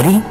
Ready?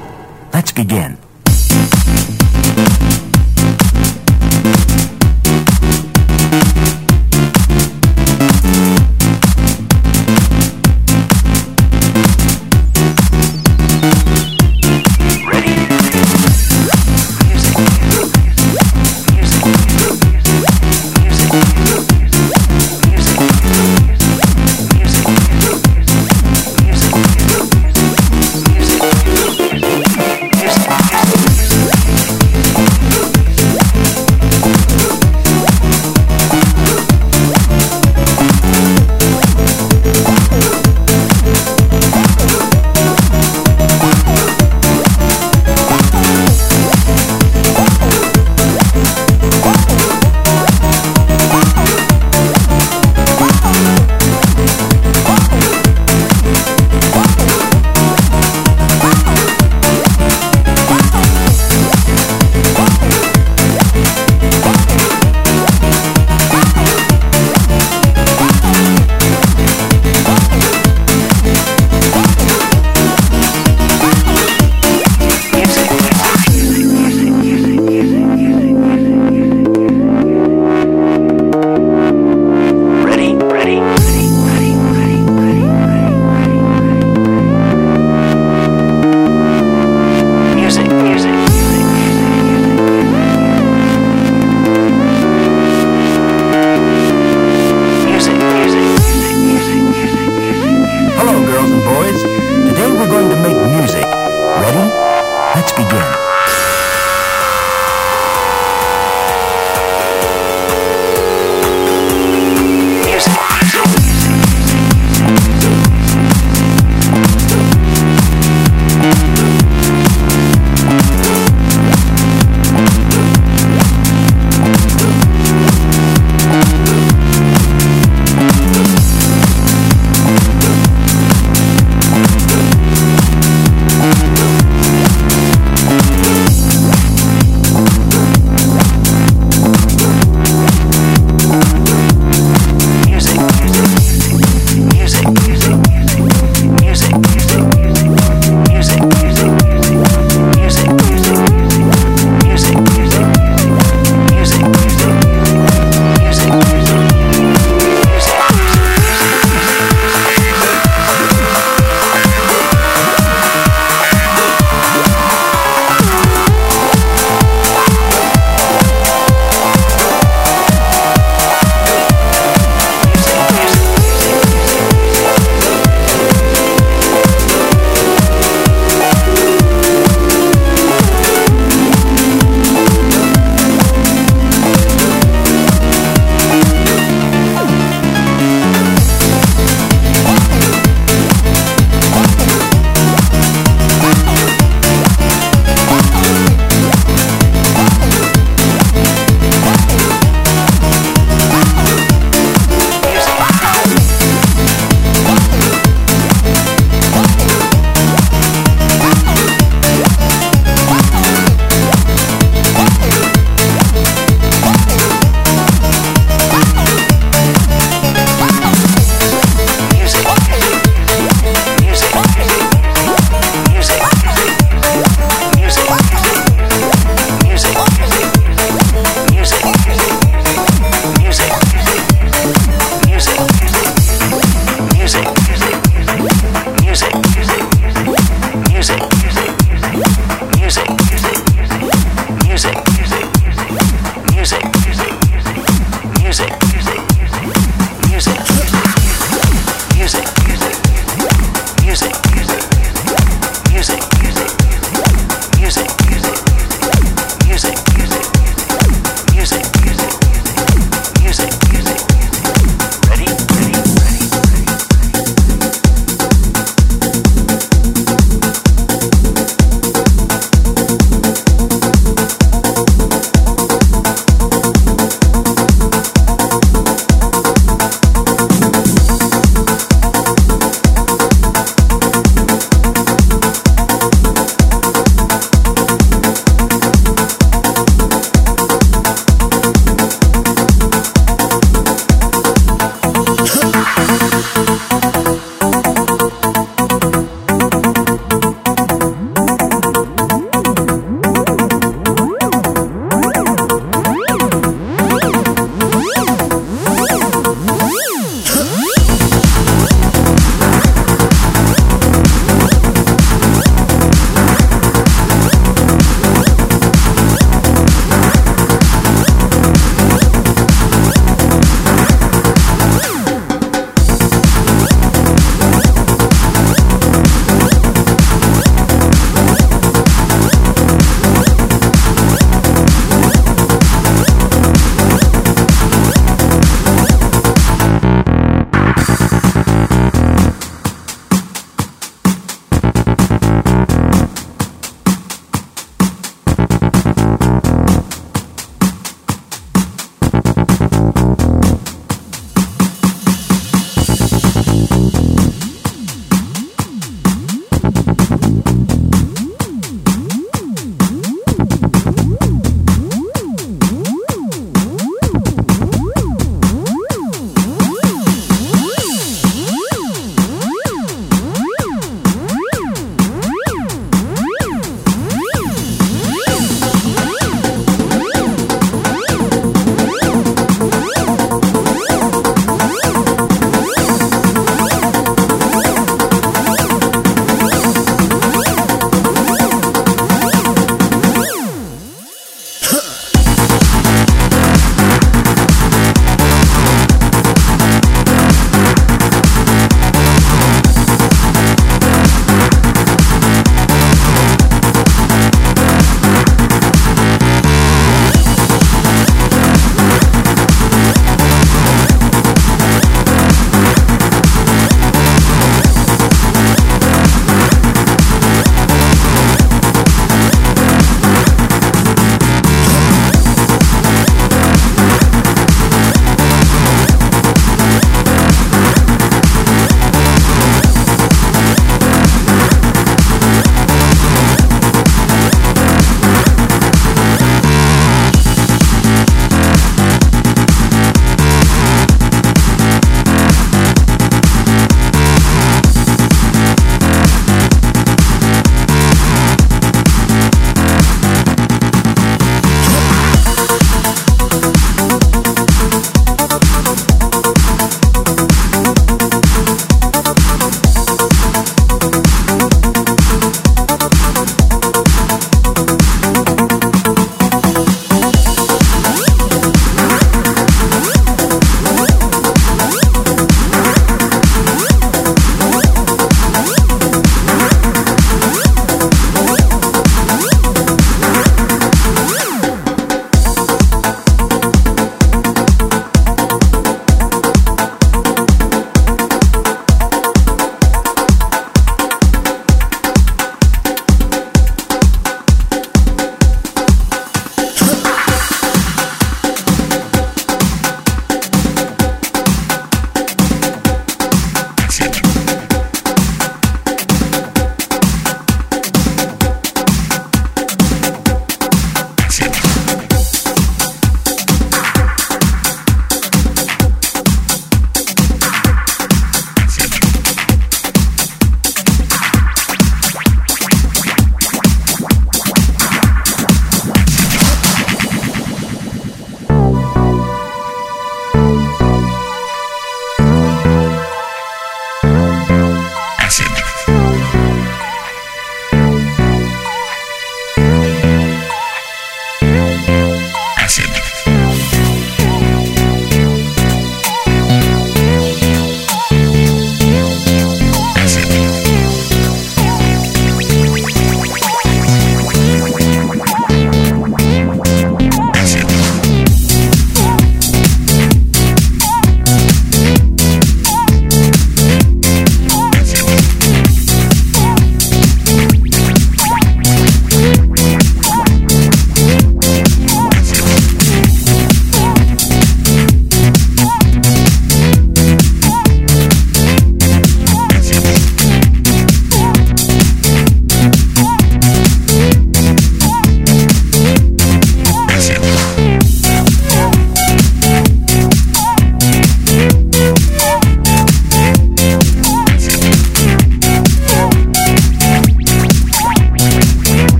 let's begin.